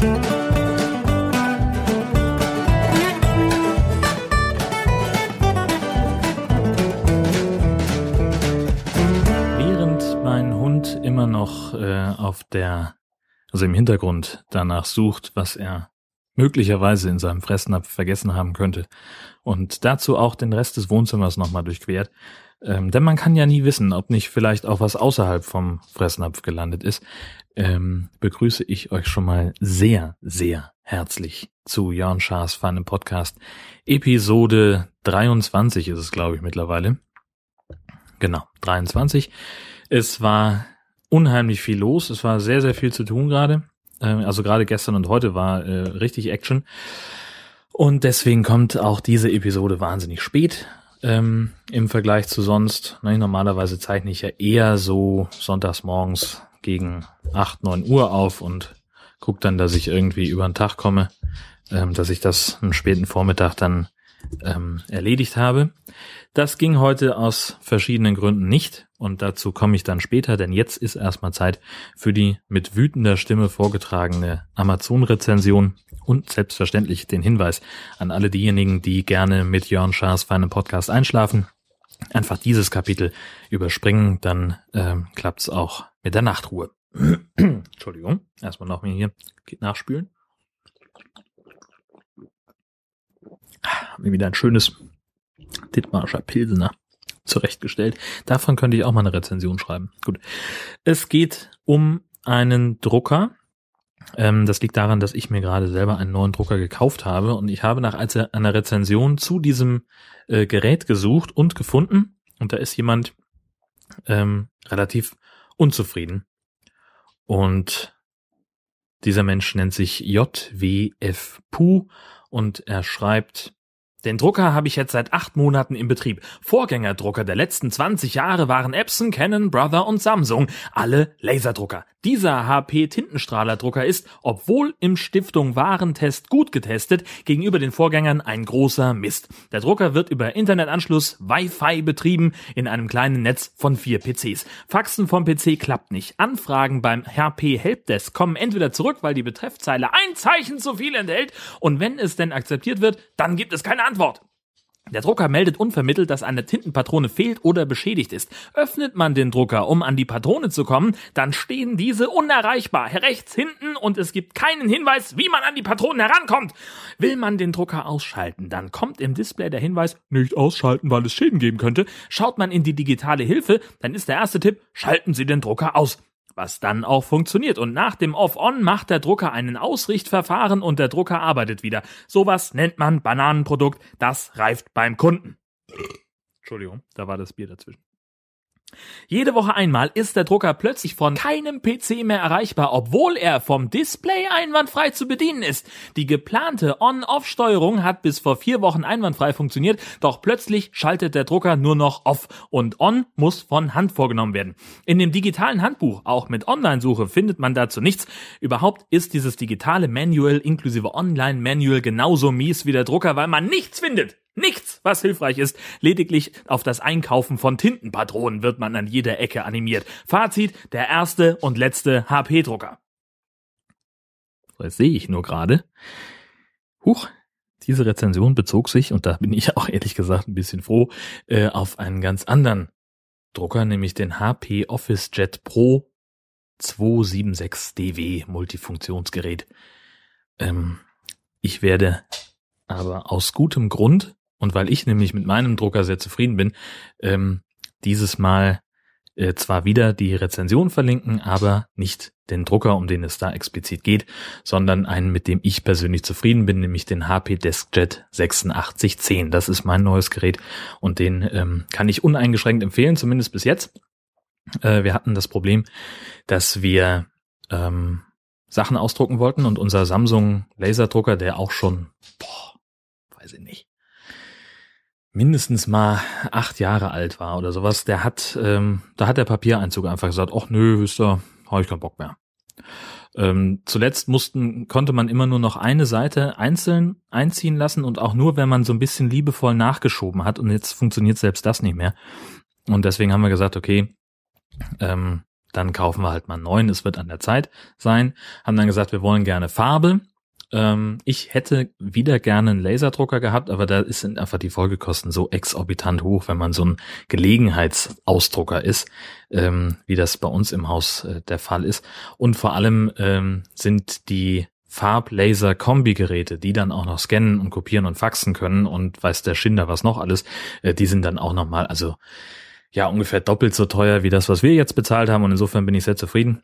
Während mein Hund immer noch äh, auf der, also im Hintergrund danach sucht, was er möglicherweise in seinem Fressnapf vergessen haben könnte und dazu auch den Rest des Wohnzimmers nochmal durchquert, ähm, denn man kann ja nie wissen, ob nicht vielleicht auch was außerhalb vom Fressnapf gelandet ist, ähm, begrüße ich euch schon mal sehr, sehr herzlich zu Jörn Schaas Fun Podcast. Episode 23 ist es, glaube ich, mittlerweile. Genau, 23. Es war unheimlich viel los. Es war sehr, sehr viel zu tun gerade. Ähm, also gerade gestern und heute war äh, richtig Action. Und deswegen kommt auch diese Episode wahnsinnig spät ähm, im Vergleich zu sonst. Ne, normalerweise zeichne ich ja eher so sonntags morgens gegen 8, 9 Uhr auf und gucke dann, dass ich irgendwie über den Tag komme, ähm, dass ich das einen späten Vormittag dann ähm, erledigt habe. Das ging heute aus verschiedenen Gründen nicht und dazu komme ich dann später, denn jetzt ist erstmal Zeit für die mit wütender Stimme vorgetragene Amazon-Rezension und selbstverständlich den Hinweis an alle diejenigen, die gerne mit Jörn Schaas feinem Podcast einschlafen. Einfach dieses Kapitel überspringen, dann ähm, klappt's auch mit der Nachtruhe. Entschuldigung, erstmal noch mal hier nachspülen. Haben wir wieder ein schönes Dittmarscher Pilsener zurechtgestellt. Davon könnte ich auch mal eine Rezension schreiben. Gut. Es geht um einen Drucker. Ähm, das liegt daran, dass ich mir gerade selber einen neuen Drucker gekauft habe und ich habe nach einer Rezension zu diesem äh, Gerät gesucht und gefunden. Und da ist jemand ähm, relativ unzufrieden. Und dieser Mensch nennt sich JWF Pu und er schreibt, den Drucker habe ich jetzt seit acht Monaten im Betrieb. Vorgängerdrucker der letzten 20 Jahre waren Epson, Canon, Brother und Samsung. Alle Laserdrucker. Dieser HP Tintenstrahlerdrucker ist, obwohl im Stiftung Warentest gut getestet, gegenüber den Vorgängern ein großer Mist. Der Drucker wird über Internetanschluss Wi-Fi betrieben in einem kleinen Netz von vier PCs. Faxen vom PC klappt nicht. Anfragen beim HP Helpdesk kommen entweder zurück, weil die Betreffzeile ein Zeichen zu viel enthält und wenn es denn akzeptiert wird, dann gibt es keine Antwort. Der Drucker meldet unvermittelt, dass eine Tintenpatrone fehlt oder beschädigt ist. Öffnet man den Drucker, um an die Patrone zu kommen, dann stehen diese unerreichbar rechts hinten und es gibt keinen Hinweis, wie man an die Patronen herankommt. Will man den Drucker ausschalten, dann kommt im Display der Hinweis, nicht ausschalten, weil es Schäden geben könnte. Schaut man in die digitale Hilfe, dann ist der erste Tipp, schalten Sie den Drucker aus was dann auch funktioniert. Und nach dem Off-On macht der Drucker einen Ausrichtverfahren und der Drucker arbeitet wieder. Sowas nennt man Bananenprodukt, das reift beim Kunden. Entschuldigung, da war das Bier dazwischen. Jede Woche einmal ist der Drucker plötzlich von keinem PC mehr erreichbar, obwohl er vom Display einwandfrei zu bedienen ist. Die geplante On-Off-Steuerung hat bis vor vier Wochen einwandfrei funktioniert, doch plötzlich schaltet der Drucker nur noch Off und On muss von Hand vorgenommen werden. In dem digitalen Handbuch, auch mit Online-Suche, findet man dazu nichts. Überhaupt ist dieses digitale Manual inklusive Online-Manual genauso mies wie der Drucker, weil man nichts findet. Nichts, was hilfreich ist. Lediglich auf das Einkaufen von Tintenpatronen wird man an jeder Ecke animiert. Fazit, der erste und letzte HP-Drucker. Das sehe ich nur gerade. Huch, diese Rezension bezog sich, und da bin ich auch ehrlich gesagt ein bisschen froh, äh, auf einen ganz anderen Drucker, nämlich den HP Office Jet Pro 276 DW Multifunktionsgerät. Ähm, ich werde aber aus gutem Grund und weil ich nämlich mit meinem Drucker sehr zufrieden bin, ähm, dieses Mal äh, zwar wieder die Rezension verlinken, aber nicht den Drucker, um den es da explizit geht, sondern einen, mit dem ich persönlich zufrieden bin, nämlich den HP DeskJet 8610. Das ist mein neues Gerät und den ähm, kann ich uneingeschränkt empfehlen, zumindest bis jetzt. Äh, wir hatten das Problem, dass wir ähm, Sachen ausdrucken wollten und unser Samsung Laserdrucker, der auch schon, boah, weiß ich nicht, mindestens mal acht Jahre alt war oder sowas, der hat, ähm, da hat der Papiereinzug einfach gesagt, ach nö, wisst ihr, habe ich keinen Bock mehr. Ähm, zuletzt mussten, konnte man immer nur noch eine Seite einzeln einziehen lassen und auch nur, wenn man so ein bisschen liebevoll nachgeschoben hat und jetzt funktioniert selbst das nicht mehr. Und deswegen haben wir gesagt, okay, ähm, dann kaufen wir halt mal einen neuen, es wird an der Zeit sein. Haben dann gesagt, wir wollen gerne Farbe. Ähm, ich hätte wieder gerne einen Laserdrucker gehabt, aber da sind einfach die Folgekosten so exorbitant hoch, wenn man so ein Gelegenheitsausdrucker ist, ähm, wie das bei uns im Haus äh, der Fall ist. Und vor allem ähm, sind die Farblaser-Kombi-Geräte, die dann auch noch scannen und kopieren und faxen können und weiß der Schinder was noch alles, äh, die sind dann auch nochmal, also ja, ungefähr doppelt so teuer wie das, was wir jetzt bezahlt haben und insofern bin ich sehr zufrieden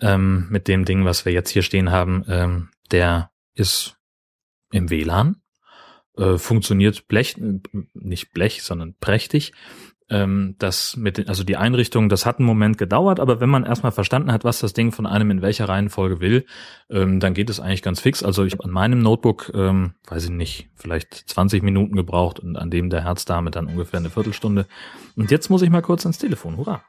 ähm, mit dem Ding, was wir jetzt hier stehen haben. Ähm, der ist im WLAN, äh, funktioniert Blech, nicht Blech, sondern prächtig. Ähm, das mit, den, also die Einrichtung, das hat einen Moment gedauert, aber wenn man erstmal verstanden hat, was das Ding von einem in welcher Reihenfolge will, ähm, dann geht es eigentlich ganz fix. Also ich habe an meinem Notebook, ähm, weiß ich nicht, vielleicht 20 Minuten gebraucht und an dem der Herzdame dann ungefähr eine Viertelstunde. Und jetzt muss ich mal kurz ans Telefon. Hurra!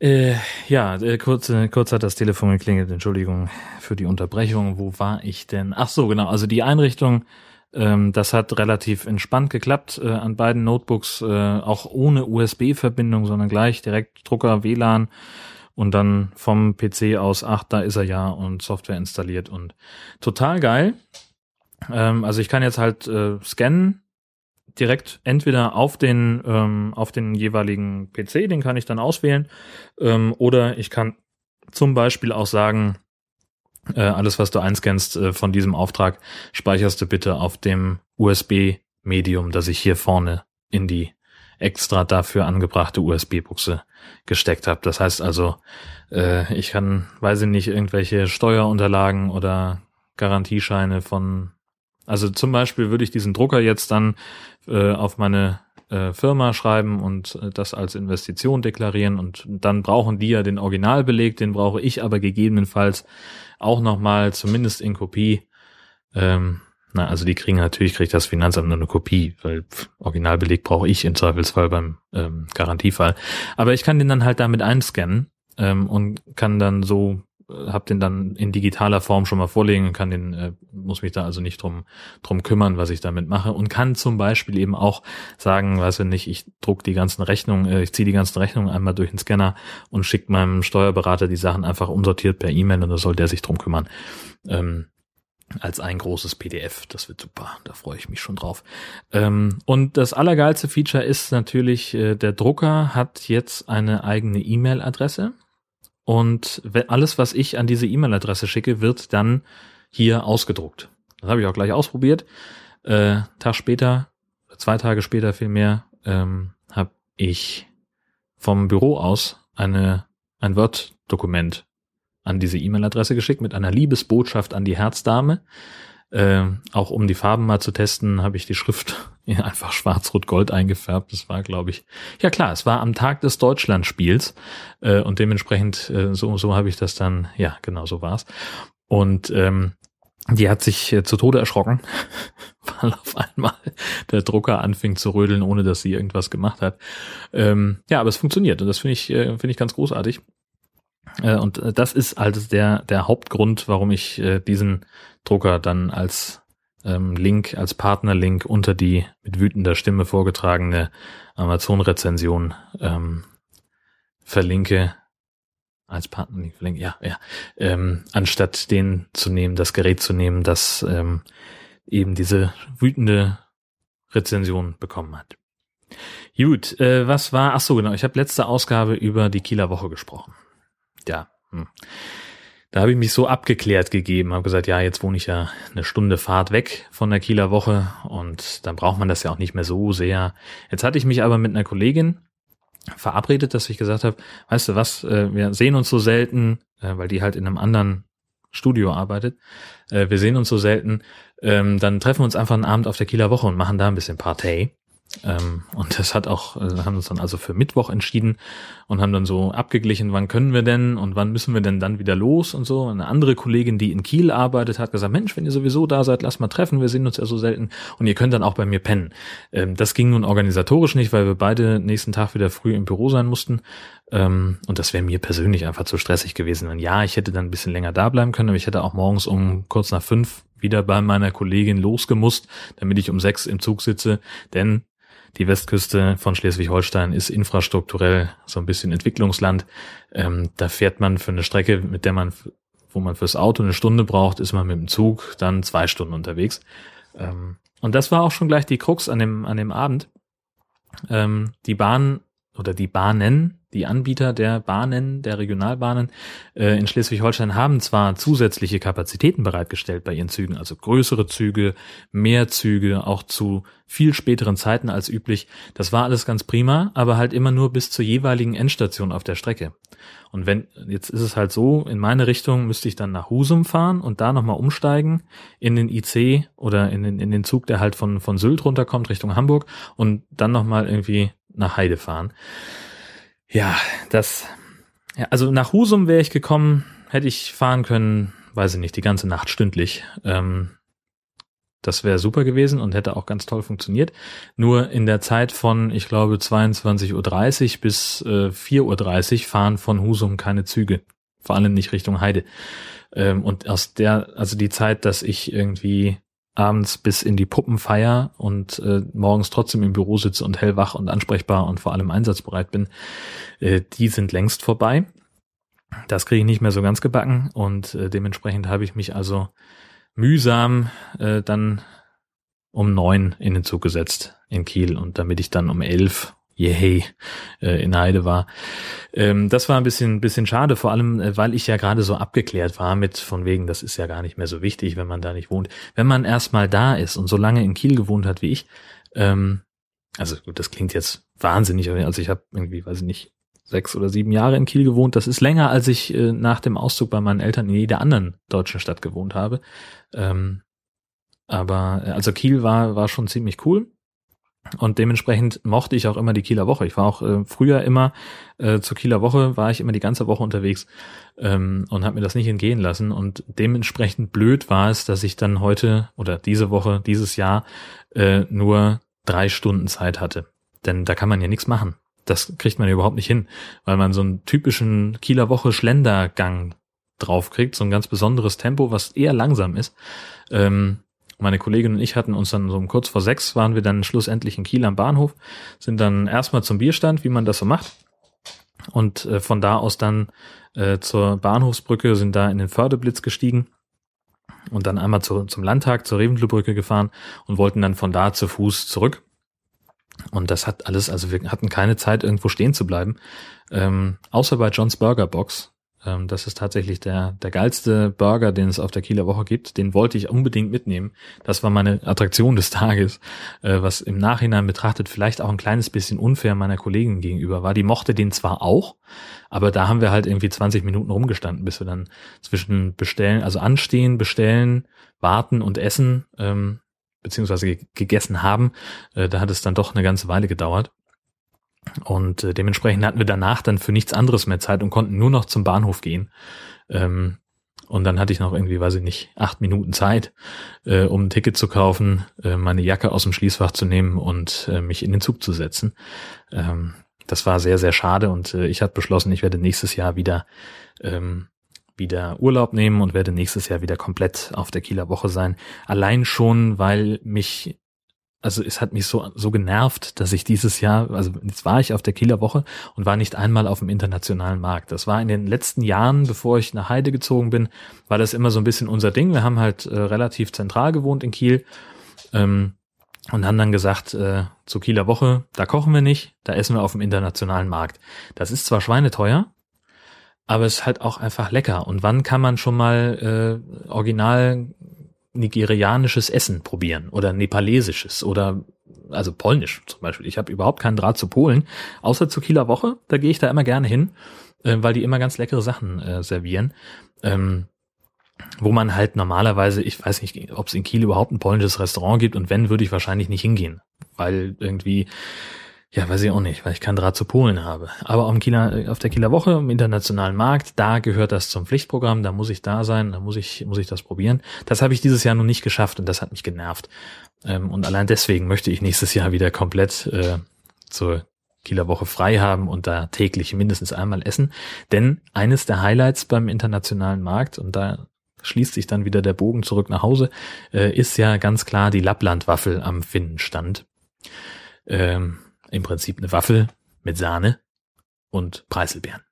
Äh, ja, äh, kurz, äh, kurz hat das Telefon geklingelt. Entschuldigung für die Unterbrechung. Wo war ich denn? Ach so, genau. Also die Einrichtung, ähm, das hat relativ entspannt geklappt äh, an beiden Notebooks, äh, auch ohne USB-Verbindung, sondern gleich direkt Drucker, WLAN und dann vom PC aus, ach, da ist er ja und Software installiert und total geil. Ähm, also ich kann jetzt halt äh, scannen direkt entweder auf den, ähm, auf den jeweiligen PC, den kann ich dann auswählen, ähm, oder ich kann zum Beispiel auch sagen, äh, alles, was du einscannst äh, von diesem Auftrag, speicherst du bitte auf dem USB-Medium, das ich hier vorne in die extra dafür angebrachte USB-Buchse gesteckt habe. Das heißt also, äh, ich kann, weiß ich nicht, irgendwelche Steuerunterlagen oder Garantiescheine von also zum Beispiel würde ich diesen Drucker jetzt dann äh, auf meine äh, Firma schreiben und äh, das als Investition deklarieren und dann brauchen die ja den Originalbeleg, den brauche ich aber gegebenenfalls auch nochmal, zumindest in Kopie. Ähm, na, also die kriegen natürlich, kriegt das Finanzamt nur eine Kopie, weil pff, Originalbeleg brauche ich im Zweifelsfall beim ähm, Garantiefall. Aber ich kann den dann halt damit einscannen ähm, und kann dann so habe den dann in digitaler Form schon mal vorlegen und kann den, äh, muss mich da also nicht drum, drum kümmern, was ich damit mache und kann zum Beispiel eben auch sagen, weiß ich nicht, ich druck die ganzen Rechnungen, äh, ich ziehe die ganzen Rechnungen einmal durch den Scanner und schicke meinem Steuerberater die Sachen einfach umsortiert per E-Mail und da soll der sich drum kümmern. Ähm, als ein großes PDF. Das wird super. Da freue ich mich schon drauf. Ähm, und das allergeilste Feature ist natürlich, äh, der Drucker hat jetzt eine eigene E-Mail-Adresse. Und alles, was ich an diese E-Mail-Adresse schicke, wird dann hier ausgedruckt. Das habe ich auch gleich ausprobiert. Äh, Tag später, zwei Tage später vielmehr, ähm, habe ich vom Büro aus eine, ein Word-Dokument an diese E-Mail-Adresse geschickt mit einer Liebesbotschaft an die Herzdame. Äh, auch um die Farben mal zu testen, habe ich die Schrift einfach schwarz-rot-gold eingefärbt. Das war, glaube ich, ja klar, es war am Tag des Deutschlandspiels äh, und dementsprechend äh, so so habe ich das dann, ja genau so war's. Und ähm, die hat sich äh, zu Tode erschrocken, weil auf einmal der Drucker anfing zu rödeln, ohne dass sie irgendwas gemacht hat. Ähm, ja, aber es funktioniert und das finde ich äh, finde ich ganz großartig. Äh, und äh, das ist also der der Hauptgrund, warum ich äh, diesen Drucker dann als ähm, Link, als Partnerlink unter die mit wütender Stimme vorgetragene Amazon-Rezension ähm, verlinke. Als Partnerlink verlinke, ja, ja. Ähm, anstatt den zu nehmen, das Gerät zu nehmen, das ähm, eben diese wütende Rezension bekommen hat. Gut, äh, was war, ach so genau, ich habe letzte Ausgabe über die Kieler Woche gesprochen. Ja. Hm. Da habe ich mich so abgeklärt gegeben, habe gesagt, ja, jetzt wohne ich ja eine Stunde Fahrt weg von der Kieler Woche und dann braucht man das ja auch nicht mehr so sehr. Jetzt hatte ich mich aber mit einer Kollegin verabredet, dass ich gesagt habe, weißt du was, äh, wir sehen uns so selten, äh, weil die halt in einem anderen Studio arbeitet. Äh, wir sehen uns so selten. Ähm, dann treffen wir uns einfach einen Abend auf der Kieler Woche und machen da ein bisschen Partei. Ähm, und das hat auch, äh, haben uns dann also für Mittwoch entschieden und haben dann so abgeglichen, wann können wir denn und wann müssen wir denn dann wieder los und so. Eine andere Kollegin, die in Kiel arbeitet, hat gesagt, Mensch, wenn ihr sowieso da seid, lasst mal treffen, wir sehen uns ja so selten und ihr könnt dann auch bei mir pennen. Ähm, das ging nun organisatorisch nicht, weil wir beide nächsten Tag wieder früh im Büro sein mussten. Ähm, und das wäre mir persönlich einfach zu stressig gewesen. Und ja, ich hätte dann ein bisschen länger da bleiben können, aber ich hätte auch morgens um kurz nach fünf wieder bei meiner Kollegin losgemusst, damit ich um sechs im Zug sitze. Denn die Westküste von Schleswig-Holstein ist infrastrukturell so ein bisschen Entwicklungsland. Ähm, da fährt man für eine Strecke, mit der man, wo man fürs Auto eine Stunde braucht, ist man mit dem Zug dann zwei Stunden unterwegs. Ähm, und das war auch schon gleich die Krux an dem, an dem Abend. Ähm, die Bahn oder die Bahnen die Anbieter der Bahnen, der Regionalbahnen äh, in Schleswig-Holstein haben zwar zusätzliche Kapazitäten bereitgestellt bei ihren Zügen, also größere Züge, mehr Züge, auch zu viel späteren Zeiten als üblich. Das war alles ganz prima, aber halt immer nur bis zur jeweiligen Endstation auf der Strecke. Und wenn, jetzt ist es halt so, in meine Richtung müsste ich dann nach Husum fahren und da nochmal umsteigen in den IC oder in den, in den Zug, der halt von, von Sylt runterkommt Richtung Hamburg und dann nochmal irgendwie nach Heide fahren. Ja, das, ja, also nach Husum wäre ich gekommen, hätte ich fahren können, weiß ich nicht, die ganze Nacht stündlich. Ähm, das wäre super gewesen und hätte auch ganz toll funktioniert. Nur in der Zeit von, ich glaube, 22.30 Uhr bis äh, 4.30 Uhr fahren von Husum keine Züge. Vor allem nicht Richtung Heide. Ähm, und aus der, also die Zeit, dass ich irgendwie abends bis in die Puppenfeier und äh, morgens trotzdem im Büro sitze und hellwach und ansprechbar und vor allem einsatzbereit bin, äh, die sind längst vorbei. Das kriege ich nicht mehr so ganz gebacken und äh, dementsprechend habe ich mich also mühsam äh, dann um neun in den Zug gesetzt in Kiel und damit ich dann um elf yay, äh, in Heide war. Ähm, das war ein bisschen, bisschen schade, vor allem, äh, weil ich ja gerade so abgeklärt war mit von wegen, das ist ja gar nicht mehr so wichtig, wenn man da nicht wohnt. Wenn man erstmal da ist und so lange in Kiel gewohnt hat wie ich, ähm, also gut, das klingt jetzt wahnsinnig, also ich habe irgendwie, weiß ich nicht, sechs oder sieben Jahre in Kiel gewohnt. Das ist länger, als ich äh, nach dem Auszug bei meinen Eltern in jeder anderen deutschen Stadt gewohnt habe. Ähm, aber äh, also Kiel war war schon ziemlich cool. Und dementsprechend mochte ich auch immer die Kieler Woche. Ich war auch äh, früher immer äh, zur Kieler Woche, war ich immer die ganze Woche unterwegs ähm, und habe mir das nicht entgehen lassen. Und dementsprechend blöd war es, dass ich dann heute oder diese Woche, dieses Jahr äh, nur drei Stunden Zeit hatte. Denn da kann man ja nichts machen. Das kriegt man ja überhaupt nicht hin, weil man so einen typischen Kieler Woche Schlendergang draufkriegt, so ein ganz besonderes Tempo, was eher langsam ist. Ähm, meine Kollegin und ich hatten uns dann so um kurz vor sechs waren wir dann schlussendlich in Kiel am Bahnhof, sind dann erstmal zum Bierstand, wie man das so macht. Und äh, von da aus dann äh, zur Bahnhofsbrücke, sind da in den Förderblitz gestiegen und dann einmal zu, zum Landtag, zur Reventlow-Brücke gefahren und wollten dann von da zu Fuß zurück. Und das hat alles, also wir hatten keine Zeit, irgendwo stehen zu bleiben. Ähm, außer bei John's Burger Box. Ähm, das ist tatsächlich der, der geilste Burger, den es auf der Kieler Woche gibt. Den wollte ich unbedingt mitnehmen. Das war meine Attraktion des Tages, äh, was im Nachhinein betrachtet vielleicht auch ein kleines bisschen unfair meiner Kollegin gegenüber war. Die mochte den zwar auch, aber da haben wir halt irgendwie 20 Minuten rumgestanden, bis wir dann zwischen bestellen, also anstehen, bestellen, warten und essen, ähm, beziehungsweise gegessen haben. Äh, da hat es dann doch eine ganze Weile gedauert. Und äh, dementsprechend hatten wir danach dann für nichts anderes mehr Zeit und konnten nur noch zum Bahnhof gehen. Ähm, und dann hatte ich noch irgendwie, weiß ich nicht, acht Minuten Zeit, äh, um ein Ticket zu kaufen, äh, meine Jacke aus dem Schließfach zu nehmen und äh, mich in den Zug zu setzen. Ähm, das war sehr, sehr schade und äh, ich habe beschlossen, ich werde nächstes Jahr wieder ähm, wieder Urlaub nehmen und werde nächstes Jahr wieder komplett auf der Kieler Woche sein. Allein schon, weil mich also es hat mich so, so genervt, dass ich dieses Jahr, also jetzt war ich auf der Kieler Woche und war nicht einmal auf dem internationalen Markt. Das war in den letzten Jahren, bevor ich nach Heide gezogen bin, war das immer so ein bisschen unser Ding. Wir haben halt äh, relativ zentral gewohnt in Kiel ähm, und haben dann gesagt, äh, zur Kieler Woche, da kochen wir nicht, da essen wir auf dem internationalen Markt. Das ist zwar schweineteuer, aber es ist halt auch einfach lecker. Und wann kann man schon mal äh, original nigerianisches Essen probieren oder nepalesisches oder also polnisch zum Beispiel. Ich habe überhaupt keinen Draht zu Polen, außer zur Kieler Woche. Da gehe ich da immer gerne hin, äh, weil die immer ganz leckere Sachen äh, servieren. Ähm, wo man halt normalerweise, ich weiß nicht, ob es in Kiel überhaupt ein polnisches Restaurant gibt und wenn, würde ich wahrscheinlich nicht hingehen, weil irgendwie ja, weiß ich auch nicht, weil ich keinen Draht zu Polen habe. Aber auf, Kieler, auf der Kieler Woche im internationalen Markt, da gehört das zum Pflichtprogramm, da muss ich da sein, da muss ich, muss ich das probieren. Das habe ich dieses Jahr noch nicht geschafft und das hat mich genervt. Ähm, und allein deswegen möchte ich nächstes Jahr wieder komplett äh, zur Kieler Woche frei haben und da täglich mindestens einmal essen. Denn eines der Highlights beim internationalen Markt, und da schließt sich dann wieder der Bogen zurück nach Hause, äh, ist ja ganz klar die Lapplandwaffel am Finnenstand. ähm, im Prinzip eine Waffel mit Sahne und Preiselbeeren.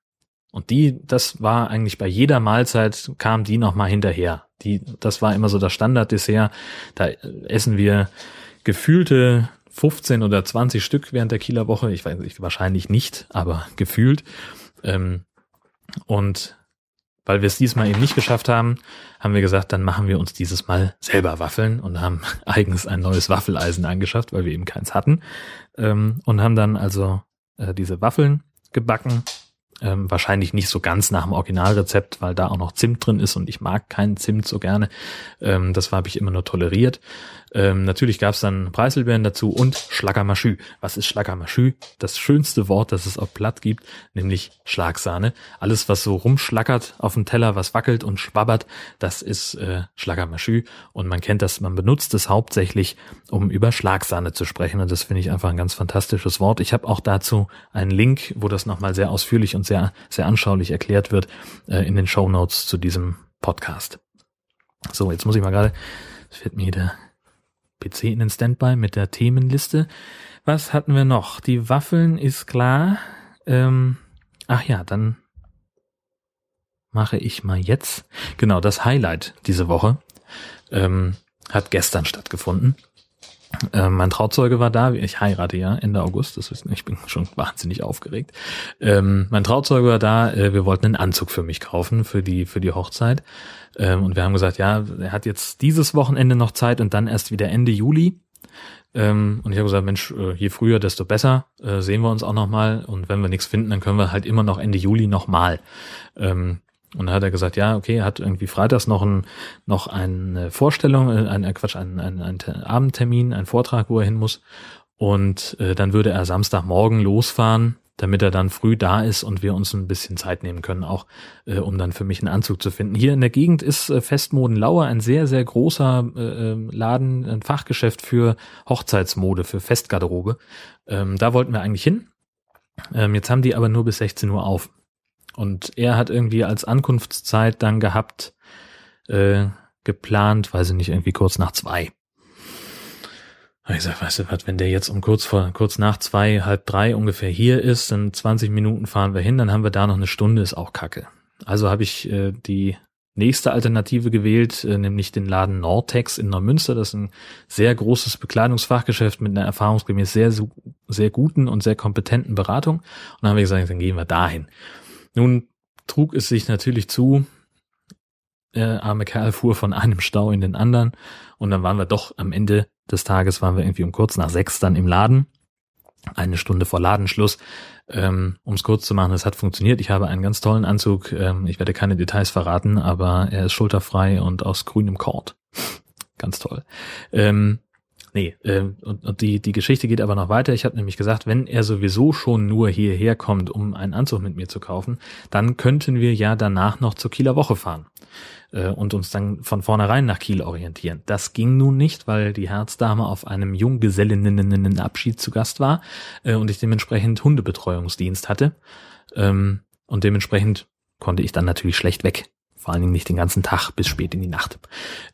Und die, das war eigentlich bei jeder Mahlzeit kam die noch mal hinterher. Die, das war immer so das Standarddessert. Da essen wir gefühlte 15 oder 20 Stück während der Kieler Woche. Ich weiß nicht, wahrscheinlich nicht, aber gefühlt. Ähm, und weil wir es diesmal eben nicht geschafft haben, haben wir gesagt, dann machen wir uns dieses Mal selber Waffeln und haben eigens ein neues Waffeleisen angeschafft, weil wir eben keins hatten. Ähm, und haben dann also äh, diese Waffeln gebacken ähm, wahrscheinlich nicht so ganz nach dem Originalrezept, weil da auch noch Zimt drin ist und ich mag keinen Zimt so gerne. Ähm, das habe ich immer nur toleriert. Ähm, natürlich gab es dann Preiselbeeren dazu und Schlagermaschü. Was ist Schlagermaschü? Das schönste Wort, das es auf Platt gibt, nämlich Schlagsahne. Alles, was so rumschlackert auf dem Teller, was wackelt und schwabbert, das ist äh, Schlagermaschü. Und man kennt das, man benutzt es hauptsächlich, um über Schlagsahne zu sprechen. Und das finde ich einfach ein ganz fantastisches Wort. Ich habe auch dazu einen Link, wo das nochmal sehr ausführlich und sehr, sehr anschaulich erklärt wird, äh, in den Show zu diesem Podcast. So, jetzt muss ich mal gerade, es fällt mir der PC in den Standby mit der Themenliste. Was hatten wir noch? Die Waffeln ist klar. Ähm, ach ja, dann mache ich mal jetzt. Genau, das Highlight diese Woche ähm, hat gestern stattgefunden. Ähm, mein Trauzeuge war da, ich heirate ja Ende August, das ist, ich bin schon wahnsinnig aufgeregt. Ähm, mein Trauzeuge war da, äh, wir wollten einen Anzug für mich kaufen, für die, für die Hochzeit. Ähm, und wir haben gesagt, ja, er hat jetzt dieses Wochenende noch Zeit und dann erst wieder Ende Juli. Ähm, und ich habe gesagt, Mensch, äh, je früher, desto besser, äh, sehen wir uns auch nochmal. Und wenn wir nichts finden, dann können wir halt immer noch Ende Juli nochmal. Ähm, und dann hat er gesagt, ja, okay, er hat irgendwie freitags noch, ein, noch eine Vorstellung, äh, ein, Quatsch, ein, ein, ein Abendtermin, ein Vortrag, wo er hin muss. Und äh, dann würde er Samstagmorgen losfahren, damit er dann früh da ist und wir uns ein bisschen Zeit nehmen können, auch äh, um dann für mich einen Anzug zu finden. Hier in der Gegend ist äh, Festmodenlauer ein sehr, sehr großer äh, ähm, Laden, ein Fachgeschäft für Hochzeitsmode, für Festgarderobe. Ähm, da wollten wir eigentlich hin. Ähm, jetzt haben die aber nur bis 16 Uhr auf. Und er hat irgendwie als Ankunftszeit dann gehabt, äh, geplant, weiß ich nicht, irgendwie kurz nach zwei. Ich sag, weißt du was, wenn der jetzt um kurz vor, kurz nach zwei, halb drei ungefähr hier ist, dann 20 Minuten fahren wir hin, dann haben wir da noch eine Stunde, ist auch kacke. Also habe ich äh, die nächste Alternative gewählt, äh, nämlich den Laden Nortex in Neumünster. Das ist ein sehr großes Bekleidungsfachgeschäft mit einer erfahrungsgemäß sehr, sehr guten und sehr kompetenten Beratung. Und dann haben wir gesagt, dann gehen wir dahin. Nun trug es sich natürlich zu, der arme Kerl fuhr von einem Stau in den anderen und dann waren wir doch am Ende des Tages waren wir irgendwie um kurz nach sechs dann im Laden, eine Stunde vor Ladenschluss. Ähm, um es kurz zu machen, es hat funktioniert. Ich habe einen ganz tollen Anzug. Ähm, ich werde keine Details verraten, aber er ist schulterfrei und aus grünem Kord. ganz toll. Ähm, Nee, äh, und, und die, die Geschichte geht aber noch weiter. Ich habe nämlich gesagt, wenn er sowieso schon nur hierher kommt, um einen Anzug mit mir zu kaufen, dann könnten wir ja danach noch zur Kieler Woche fahren äh, und uns dann von vornherein nach Kiel orientieren. Das ging nun nicht, weil die Herzdame auf einem Junggesellinnenabschied zu Gast war äh, und ich dementsprechend Hundebetreuungsdienst hatte. Ähm, und dementsprechend konnte ich dann natürlich schlecht weg vor allen Dingen nicht den ganzen Tag bis spät in die Nacht.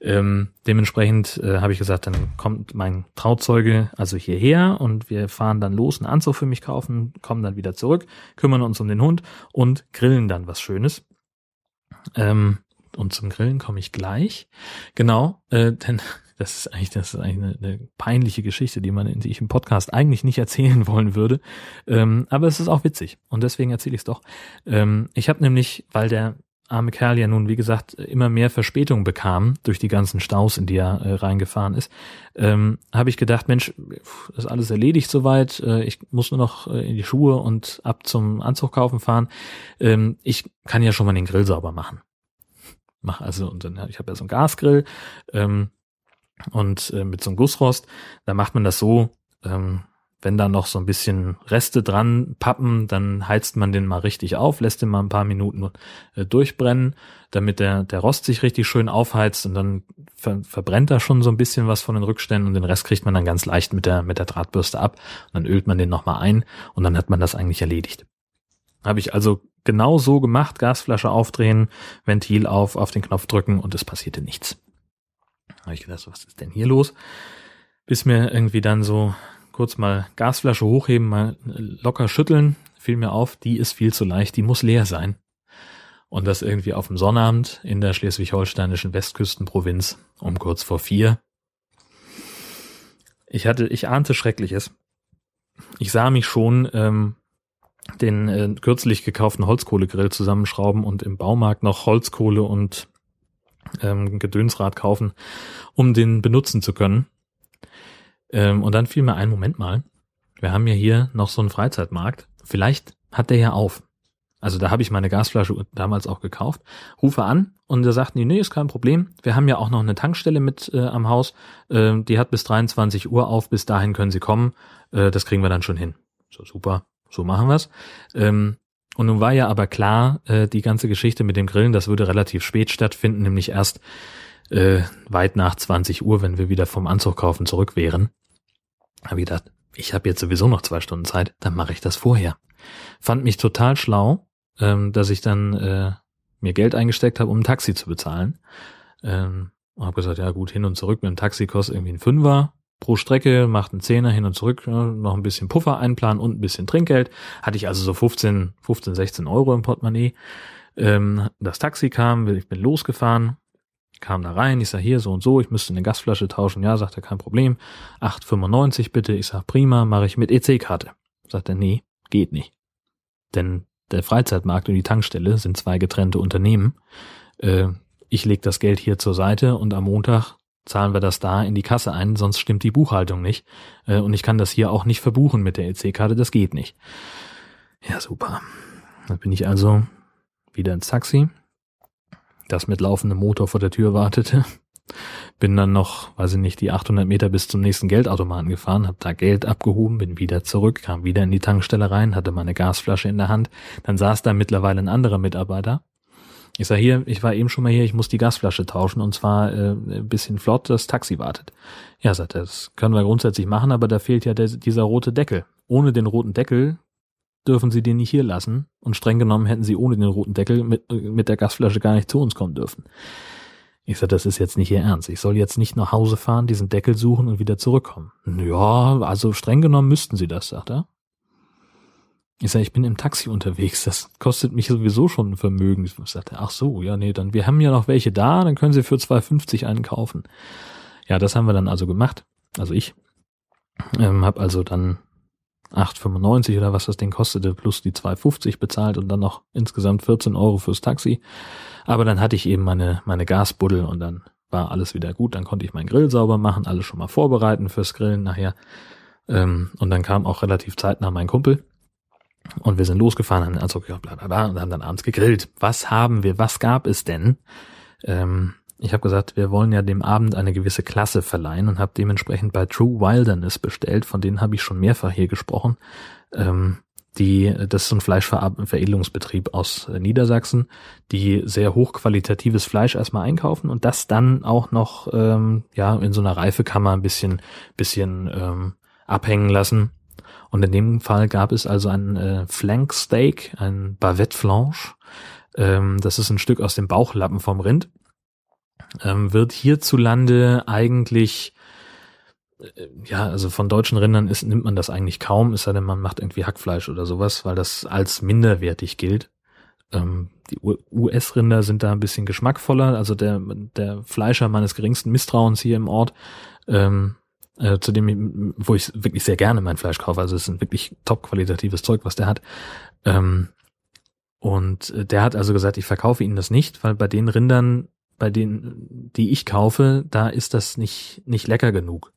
Ähm, dementsprechend äh, habe ich gesagt, dann kommt mein Trauzeuge also hierher und wir fahren dann los, einen Anzug für mich kaufen, kommen dann wieder zurück, kümmern uns um den Hund und grillen dann was Schönes. Ähm, und zum Grillen komme ich gleich. Genau, äh, denn das ist eigentlich, das ist eigentlich eine, eine peinliche Geschichte, die man, die ich im Podcast eigentlich nicht erzählen wollen würde. Ähm, aber es ist auch witzig und deswegen erzähle ich es doch. Ähm, ich habe nämlich, weil der arme Kerl ja nun, wie gesagt, immer mehr Verspätung bekam durch die ganzen Staus, in die er äh, reingefahren ist, ähm, habe ich gedacht, Mensch, das ist alles erledigt soweit. Äh, ich muss nur noch äh, in die Schuhe und ab zum Anzug kaufen fahren. Ähm, ich kann ja schon mal den Grill sauber machen. Mach also, und dann, ich habe ja so einen Gasgrill ähm, und äh, mit so einem Gussrost, da macht man das so, ähm, wenn da noch so ein bisschen Reste dran pappen, dann heizt man den mal richtig auf, lässt den mal ein paar Minuten äh, durchbrennen, damit der, der Rost sich richtig schön aufheizt und dann ver verbrennt da schon so ein bisschen was von den Rückständen und den Rest kriegt man dann ganz leicht mit der, mit der Drahtbürste ab. Und dann ölt man den nochmal ein und dann hat man das eigentlich erledigt. Habe ich also genau so gemacht, Gasflasche aufdrehen, Ventil auf, auf den Knopf drücken und es passierte nichts. Habe ich gedacht, was ist denn hier los? Bis mir irgendwie dann so kurz mal Gasflasche hochheben, mal locker schütteln, fiel mir auf, die ist viel zu leicht, die muss leer sein. Und das irgendwie auf dem Sonnabend in der schleswig-holsteinischen Westküstenprovinz um kurz vor vier. Ich hatte, ich ahnte Schreckliches. Ich sah mich schon ähm, den äh, kürzlich gekauften Holzkohlegrill zusammenschrauben und im Baumarkt noch Holzkohle und ähm, Gedönsrad kaufen, um den benutzen zu können. Ähm, und dann fiel mir ein Moment mal, wir haben ja hier noch so einen Freizeitmarkt. Vielleicht hat der ja auf. Also da habe ich meine Gasflasche damals auch gekauft. Rufe an und da sagten die, nee, ist kein Problem. Wir haben ja auch noch eine Tankstelle mit äh, am Haus. Äh, die hat bis 23 Uhr auf. Bis dahin können Sie kommen. Äh, das kriegen wir dann schon hin. So super, so machen wir's. Ähm, und nun war ja aber klar, äh, die ganze Geschichte mit dem Grillen, das würde relativ spät stattfinden, nämlich erst äh, weit nach 20 Uhr, wenn wir wieder vom Anzug kaufen zurück wären. Habe gedacht, ich habe jetzt sowieso noch zwei Stunden Zeit, dann mache ich das vorher. Fand mich total schlau, ähm, dass ich dann äh, mir Geld eingesteckt habe, um ein Taxi zu bezahlen. Ähm, habe gesagt, ja gut, hin und zurück mit dem Taxi kostet irgendwie ein Fünfer pro Strecke, macht einen Zehner hin und zurück, noch ein bisschen Puffer einplanen und ein bisschen Trinkgeld. Hatte ich also so 15, 15, 16 Euro im Portemonnaie. Ähm, das Taxi kam, ich bin losgefahren, kam da rein, ich sag hier so und so, ich müsste eine Gasflasche tauschen. Ja, sagt er, kein Problem. 8,95 bitte. Ich sag, prima, mache ich mit EC-Karte. Sagt er, nee, geht nicht. Denn der Freizeitmarkt und die Tankstelle sind zwei getrennte Unternehmen. Äh, ich leg das Geld hier zur Seite und am Montag zahlen wir das da in die Kasse ein, sonst stimmt die Buchhaltung nicht. Äh, und ich kann das hier auch nicht verbuchen mit der EC-Karte, das geht nicht. Ja, super. Dann bin ich also wieder ins Taxi, das mit laufendem Motor vor der Tür wartete. Bin dann noch, weiß ich nicht, die 800 Meter bis zum nächsten Geldautomaten gefahren, habe da Geld abgehoben, bin wieder zurück, kam wieder in die Tankstelle rein, hatte meine Gasflasche in der Hand. Dann saß da mittlerweile ein anderer Mitarbeiter ich sag hier, ich war eben schon mal hier, ich muss die Gasflasche tauschen und zwar äh, ein bisschen flott, das Taxi wartet. Ja, sagt er, das können wir grundsätzlich machen, aber da fehlt ja der, dieser rote Deckel. Ohne den roten Deckel dürfen Sie den nicht hier lassen und streng genommen hätten Sie ohne den roten Deckel mit, mit der Gasflasche gar nicht zu uns kommen dürfen. Ich sag, das ist jetzt nicht Ihr Ernst. Ich soll jetzt nicht nach Hause fahren, diesen Deckel suchen und wieder zurückkommen. Ja, also streng genommen müssten Sie das, sagt er. Ich sage, ich bin im Taxi unterwegs, das kostet mich sowieso schon ein Vermögen. Ich sagte, ach so, ja, nee, dann, wir haben ja noch welche da, dann können Sie für 2,50 einen kaufen. Ja, das haben wir dann also gemacht. Also ich ähm, habe also dann 8,95 oder was das Ding kostete, plus die 2,50 bezahlt und dann noch insgesamt 14 Euro fürs Taxi. Aber dann hatte ich eben meine, meine Gasbuddel und dann war alles wieder gut. Dann konnte ich meinen Grill sauber machen, alles schon mal vorbereiten fürs Grillen nachher. Ähm, und dann kam auch relativ zeitnah mein Kumpel und wir sind losgefahren, haben den Anzug ja, bla, bla, bla, und haben dann abends gegrillt. Was haben wir, was gab es denn? Ähm, ich habe gesagt, wir wollen ja dem Abend eine gewisse Klasse verleihen und habe dementsprechend bei True Wilderness bestellt. Von denen habe ich schon mehrfach hier gesprochen. Ähm, die, das ist ein Fleischveredelungsbetrieb aus Niedersachsen, die sehr hochqualitatives Fleisch erstmal einkaufen und das dann auch noch ähm, ja in so einer Reifekammer ein bisschen, bisschen ähm, abhängen lassen und in dem Fall gab es also ein äh, Flank Steak, ein Bavette Flanche. Ähm, das ist ein Stück aus dem Bauchlappen vom Rind. Ähm, wird hierzulande eigentlich äh, ja, also von deutschen Rindern ist, nimmt man das eigentlich kaum, es sei denn, man macht irgendwie Hackfleisch oder sowas, weil das als minderwertig gilt. Ähm, die US-Rinder sind da ein bisschen geschmackvoller, also der, der Fleischer meines geringsten Misstrauens hier im Ort ähm, äh, zu dem, wo ich wirklich sehr gerne mein Fleisch kaufe. Also es ist ein wirklich top qualitatives Zeug, was der hat. Ähm, und äh, der hat also gesagt, ich verkaufe Ihnen das nicht, weil bei den Rindern, bei denen, die ich kaufe, da ist das nicht, nicht lecker genug.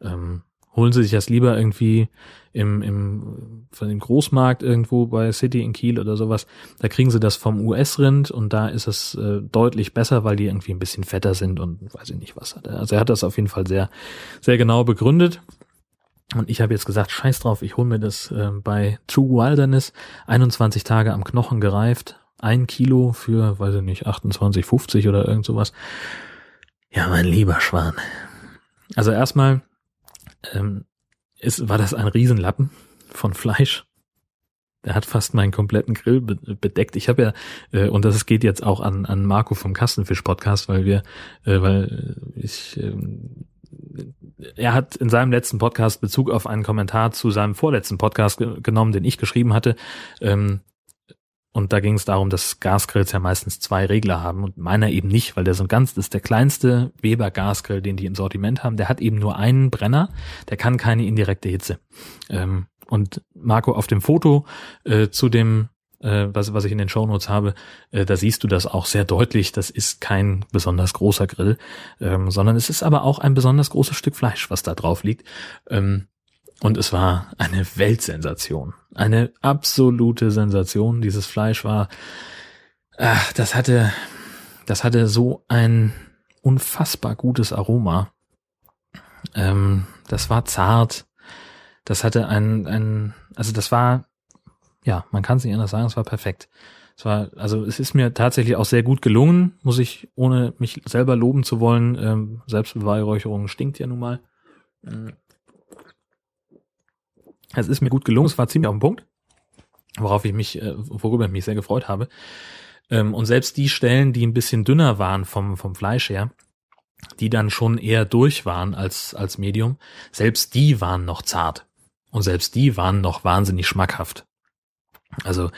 Ähm, holen Sie sich das lieber irgendwie im, im, von dem Großmarkt irgendwo bei City in Kiel oder sowas. Da kriegen Sie das vom US-Rind und da ist es äh, deutlich besser, weil die irgendwie ein bisschen fetter sind und weiß ich nicht was. Hat. Also er hat das auf jeden Fall sehr, sehr genau begründet. Und ich habe jetzt gesagt, scheiß drauf, ich hole mir das äh, bei True Wilderness, 21 Tage am Knochen gereift, ein Kilo für, weiß ich nicht, 28,50 oder irgend sowas. Ja, mein lieber Schwan. Also erstmal, ähm, ist, war das ein Riesenlappen von Fleisch. Der hat fast meinen kompletten Grill bedeckt. Ich habe ja, äh, und das geht jetzt auch an, an Marco vom Kastenfisch Podcast, weil wir, äh, weil ich äh, er hat in seinem letzten Podcast Bezug auf einen Kommentar zu seinem vorletzten Podcast ge genommen, den ich geschrieben hatte. Ähm, und da ging es darum, dass Gasgrills ja meistens zwei Regler haben und meiner eben nicht, weil der so ein ganz, das ist der kleinste Weber Gasgrill, den die im Sortiment haben. Der hat eben nur einen Brenner, der kann keine indirekte Hitze. Ähm, und Marco auf dem Foto äh, zu dem äh, was, was ich in den Shownotes habe, äh, da siehst du das auch sehr deutlich. Das ist kein besonders großer Grill, ähm, sondern es ist aber auch ein besonders großes Stück Fleisch, was da drauf liegt. Ähm, und es war eine Weltsensation. Eine absolute Sensation. Dieses Fleisch war, ach, das hatte, das hatte so ein unfassbar gutes Aroma. Ähm, das war zart. Das hatte ein, ein, also das war ja, man kann es nicht anders sagen, es war perfekt. Es war, also es ist mir tatsächlich auch sehr gut gelungen, muss ich, ohne mich selber loben zu wollen. Ähm, Selbstbeweihräucherung stinkt ja nun mal. Es ist mir gut gelungen, es war ziemlich auf den Punkt, worauf ich mich, äh, worüber ich mich sehr gefreut habe. Ähm, und selbst die Stellen, die ein bisschen dünner waren vom, vom Fleisch her, die dann schon eher durch waren als, als Medium, selbst die waren noch zart. Und selbst die waren noch wahnsinnig schmackhaft. Also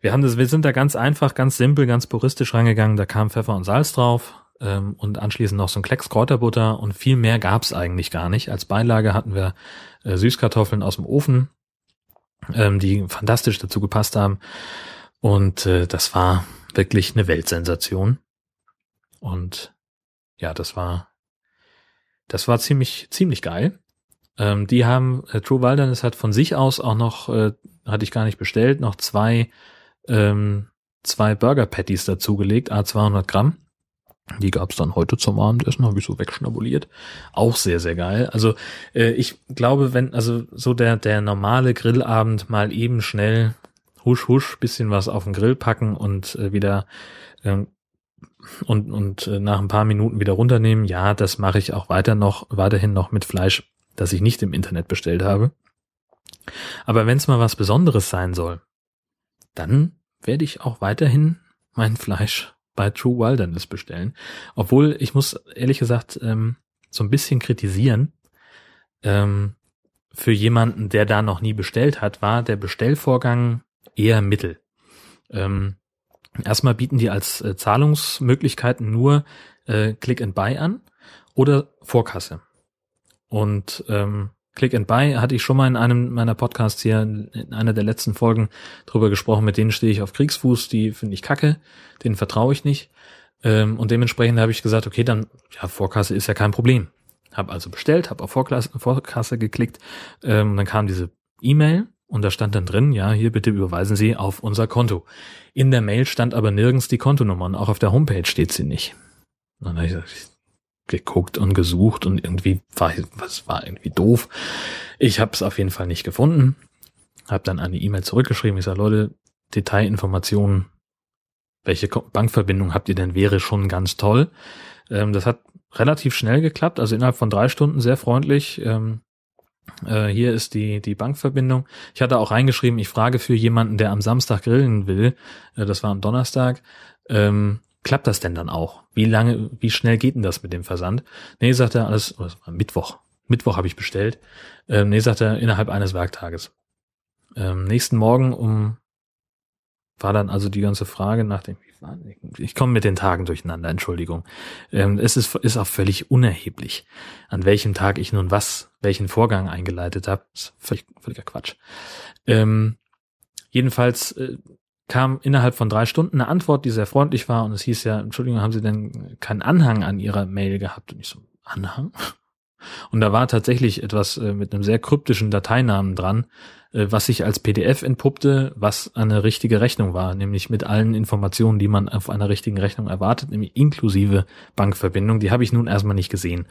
wir haben das, wir sind da ganz einfach, ganz simpel, ganz puristisch reingegangen. Da kam Pfeffer und Salz drauf ähm, und anschließend noch so ein Klecks Kräuterbutter und viel mehr gab's eigentlich gar nicht. Als Beilage hatten wir äh, Süßkartoffeln aus dem Ofen, ähm, die fantastisch dazu gepasst haben. Und äh, das war wirklich eine Weltsensation. Und ja, das war, das war ziemlich, ziemlich geil. Ähm, die haben, äh, True Wilderness hat von sich aus auch noch, äh, hatte ich gar nicht bestellt, noch zwei, ähm, zwei Burger Patties dazugelegt, a 200 Gramm. Die gab's dann heute zum Abendessen, habe ich so wegschnabuliert. Auch sehr, sehr geil. Also äh, ich glaube, wenn, also so der, der normale Grillabend mal eben schnell husch, husch, bisschen was auf den Grill packen und äh, wieder äh, und, und äh, nach ein paar Minuten wieder runternehmen, ja, das mache ich auch weiter noch, weiterhin noch mit Fleisch das ich nicht im Internet bestellt habe. Aber wenn es mal was Besonderes sein soll, dann werde ich auch weiterhin mein Fleisch bei True Wilderness bestellen. Obwohl, ich muss ehrlich gesagt ähm, so ein bisschen kritisieren. Ähm, für jemanden, der da noch nie bestellt hat, war der Bestellvorgang eher mittel. Ähm, erstmal bieten die als äh, Zahlungsmöglichkeiten nur äh, Click and Buy an oder Vorkasse. Und ähm, Click and Buy hatte ich schon mal in einem meiner Podcasts hier, in einer der letzten Folgen drüber gesprochen, mit denen stehe ich auf Kriegsfuß, die finde ich kacke, denen vertraue ich nicht. Ähm, und dementsprechend habe ich gesagt, okay, dann, ja, Vorkasse ist ja kein Problem. Hab also bestellt, habe auf Vorkasse, Vorkasse geklickt, ähm, dann kam diese E-Mail und da stand dann drin, ja, hier bitte überweisen Sie auf unser Konto. In der Mail stand aber nirgends die Kontonummer und auch auf der Homepage steht sie nicht. Und dann habe ich gesagt, geguckt und gesucht und irgendwie war was war irgendwie doof. Ich habe es auf jeden Fall nicht gefunden. Habe dann eine E-Mail zurückgeschrieben. Ich sage, Leute, Detailinformationen, welche Bankverbindung habt ihr denn, wäre schon ganz toll. Ähm, das hat relativ schnell geklappt, also innerhalb von drei Stunden sehr freundlich. Ähm, äh, hier ist die, die Bankverbindung. Ich hatte auch reingeschrieben, ich frage für jemanden, der am Samstag grillen will. Äh, das war am Donnerstag. Ähm, klappt das denn dann auch? Wie lange, wie schnell geht denn das mit dem Versand? Nee, sagt er, alles, oh, Mittwoch. Mittwoch habe ich bestellt. Ähm, nee, sagt er, innerhalb eines Werktages. Ähm, nächsten Morgen um war dann also die ganze Frage nach dem, ich komme mit den Tagen durcheinander, Entschuldigung. Ähm, es ist, ist auch völlig unerheblich, an welchem Tag ich nun was, welchen Vorgang eingeleitet habe. Ist völlig, völliger Quatsch. Ähm, jedenfalls äh, kam innerhalb von drei Stunden eine Antwort, die sehr freundlich war und es hieß ja, Entschuldigung, haben Sie denn keinen Anhang an Ihrer Mail gehabt? Und ich so, Anhang? Und da war tatsächlich etwas äh, mit einem sehr kryptischen Dateinamen dran, äh, was sich als PDF entpuppte, was eine richtige Rechnung war, nämlich mit allen Informationen, die man auf einer richtigen Rechnung erwartet, nämlich inklusive Bankverbindung. Die habe ich nun erstmal nicht gesehen.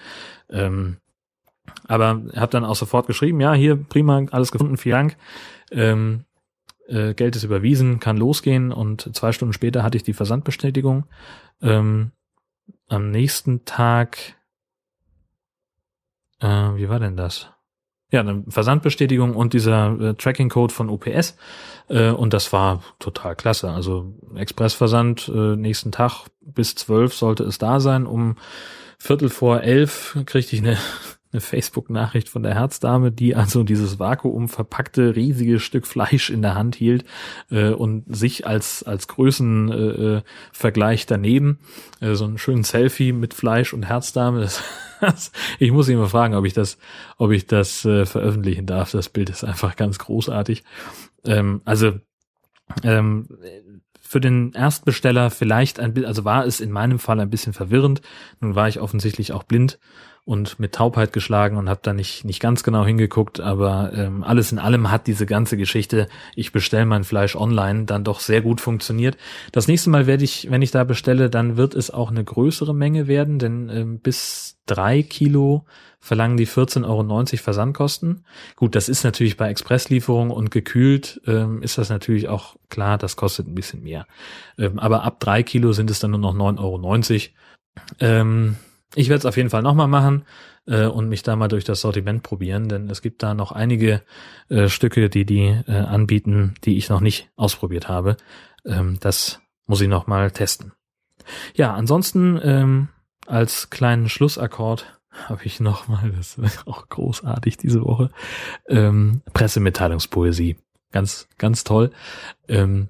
Ähm, aber habe dann auch sofort geschrieben, ja, hier prima, alles gefunden, vielen Dank. Ähm, äh, Geld ist überwiesen, kann losgehen und zwei Stunden später hatte ich die Versandbestätigung. Ähm, am nächsten Tag, äh, wie war denn das? Ja, eine Versandbestätigung und dieser äh, Tracking-Code von UPS äh, und das war total klasse. Also Expressversand äh, nächsten Tag bis zwölf sollte es da sein. Um Viertel vor elf kriegte ich eine, eine Facebook-Nachricht von der Herzdame, die also dieses Vakuum verpackte riesige Stück Fleisch in der Hand hielt äh, und sich als als Größenvergleich äh, daneben äh, so einen schönen Selfie mit Fleisch und Herzdame. Das, das, ich muss ihn mal fragen, ob ich das, ob ich das äh, veröffentlichen darf. Das Bild ist einfach ganz großartig. Ähm, also ähm, für den Erstbesteller vielleicht ein bisschen, also war es in meinem Fall ein bisschen verwirrend. Nun war ich offensichtlich auch blind und mit Taubheit geschlagen und habe da nicht nicht ganz genau hingeguckt, aber ähm, alles in allem hat diese ganze Geschichte, ich bestelle mein Fleisch online, dann doch sehr gut funktioniert. Das nächste Mal werde ich, wenn ich da bestelle, dann wird es auch eine größere Menge werden, denn ähm, bis drei Kilo verlangen die 14,90 Euro Versandkosten. Gut, das ist natürlich bei Expresslieferung und gekühlt ähm, ist das natürlich auch klar, das kostet ein bisschen mehr. Ähm, aber ab drei Kilo sind es dann nur noch 9,90 Euro. Ähm, ich werde es auf jeden Fall nochmal machen äh, und mich da mal durch das Sortiment probieren, denn es gibt da noch einige äh, Stücke, die die äh, anbieten, die ich noch nicht ausprobiert habe. Ähm, das muss ich nochmal testen. Ja, ansonsten ähm, als kleinen Schlussakkord habe ich nochmal, das ist auch großartig diese Woche, ähm, Pressemitteilungspoesie. Ganz, ganz toll. Ähm,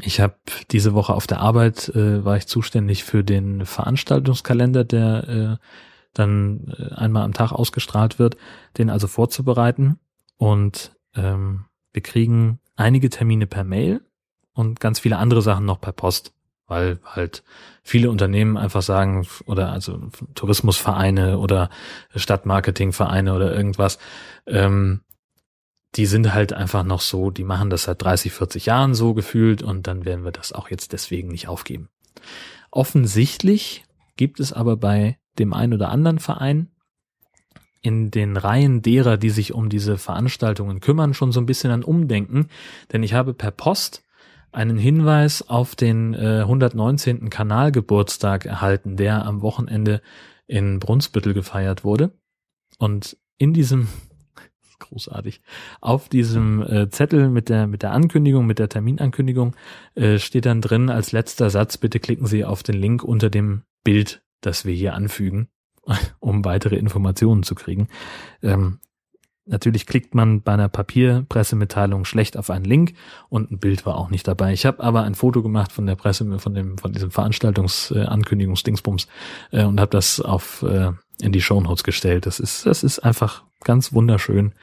ich habe diese Woche auf der Arbeit, äh, war ich zuständig für den Veranstaltungskalender, der äh, dann äh, einmal am Tag ausgestrahlt wird, den also vorzubereiten. Und ähm, wir kriegen einige Termine per Mail und ganz viele andere Sachen noch per Post weil halt viele Unternehmen einfach sagen, oder also Tourismusvereine oder Stadtmarketingvereine oder irgendwas, ähm, die sind halt einfach noch so, die machen das seit 30, 40 Jahren so gefühlt und dann werden wir das auch jetzt deswegen nicht aufgeben. Offensichtlich gibt es aber bei dem einen oder anderen Verein in den Reihen derer, die sich um diese Veranstaltungen kümmern, schon so ein bisschen an Umdenken, denn ich habe per Post einen Hinweis auf den äh, 119. Kanalgeburtstag erhalten, der am Wochenende in Brunsbüttel gefeiert wurde. Und in diesem großartig. Auf diesem äh, Zettel mit der mit der Ankündigung, mit der Terminankündigung äh, steht dann drin als letzter Satz: Bitte klicken Sie auf den Link unter dem Bild, das wir hier anfügen, um weitere Informationen zu kriegen. Ähm, Natürlich klickt man bei einer Papierpressemitteilung schlecht auf einen Link und ein Bild war auch nicht dabei. Ich habe aber ein Foto gemacht von der Presse, von dem, von diesem Veranstaltungsankündigungsdingsbums äh, und habe das auf äh, in die Show Notes gestellt. Das ist, das ist einfach ganz wunderschön,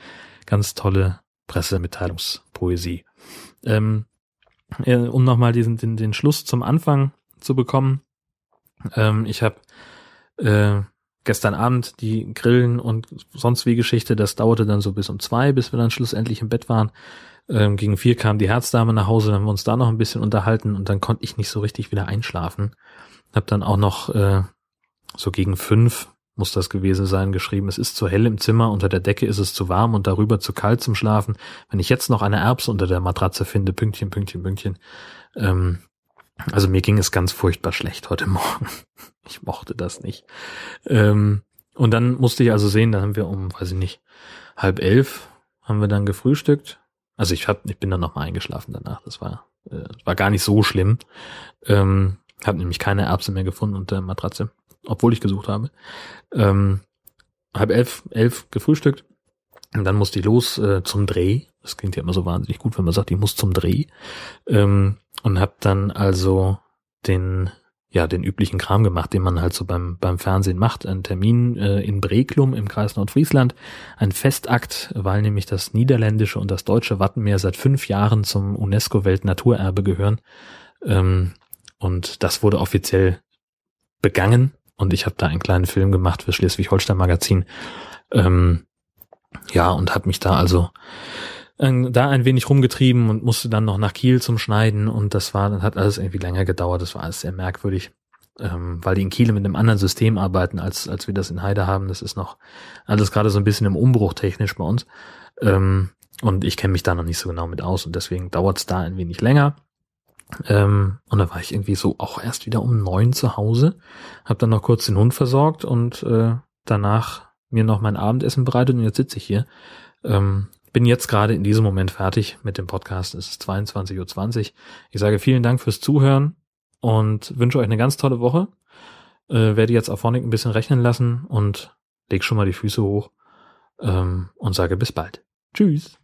ganz tolle Pressemitteilungspoesie. Ähm, äh, um nochmal diesen den, den Schluss zum Anfang zu bekommen. Ähm, ich habe äh, gestern Abend die Grillen und sonst wie Geschichte, das dauerte dann so bis um zwei, bis wir dann schlussendlich im Bett waren. Ähm, gegen vier kam die Herzdame nach Hause, dann haben wir uns da noch ein bisschen unterhalten und dann konnte ich nicht so richtig wieder einschlafen. Hab dann auch noch äh, so gegen fünf muss das gewesen sein, geschrieben, es ist zu hell im Zimmer, unter der Decke ist es zu warm und darüber zu kalt zum Schlafen. Wenn ich jetzt noch eine Erbse unter der Matratze finde, Pünktchen, Pünktchen, Pünktchen. Ähm, also mir ging es ganz furchtbar schlecht heute Morgen. Ich mochte das nicht. Ähm, und dann musste ich also sehen, da haben wir um, weiß ich nicht, halb elf haben wir dann gefrühstückt. Also ich hab, ich bin dann nochmal eingeschlafen danach. Das war, äh, war gar nicht so schlimm. Ähm, habe nämlich keine Erbse mehr gefunden unter der Matratze, obwohl ich gesucht habe. Ähm, halb elf, elf gefrühstückt. Und dann musste ich los äh, zum Dreh. Das klingt ja immer so wahnsinnig gut, wenn man sagt, ich muss zum Dreh. Ähm, und habe dann also den ja den üblichen Kram gemacht, den man halt so beim beim Fernsehen macht. Ein Termin äh, in Breklum im Kreis Nordfriesland, ein Festakt, weil nämlich das niederländische und das deutsche Wattenmeer seit fünf Jahren zum UNESCO Weltnaturerbe gehören. Ähm, und das wurde offiziell begangen und ich habe da einen kleinen Film gemacht für Schleswig-Holstein Magazin. Ähm, ja, und habe mich da also äh, da ein wenig rumgetrieben und musste dann noch nach Kiel zum Schneiden und das war, dann hat alles irgendwie länger gedauert, das war alles sehr merkwürdig, ähm, weil die in Kiel mit einem anderen System arbeiten, als, als wir das in Heide haben. Das ist noch alles gerade so ein bisschen im Umbruch technisch bei uns. Ähm, und ich kenne mich da noch nicht so genau mit aus und deswegen dauert es da ein wenig länger. Ähm, und da war ich irgendwie so auch erst wieder um neun zu Hause, habe dann noch kurz den Hund versorgt und äh, danach mir noch mein Abendessen bereitet und jetzt sitze ich hier. Ähm, bin jetzt gerade in diesem Moment fertig mit dem Podcast. Es ist 22.20 Uhr. Ich sage vielen Dank fürs Zuhören und wünsche euch eine ganz tolle Woche. Äh, werde jetzt auf Phonic ein bisschen rechnen lassen und leg schon mal die Füße hoch ähm, und sage bis bald. Tschüss.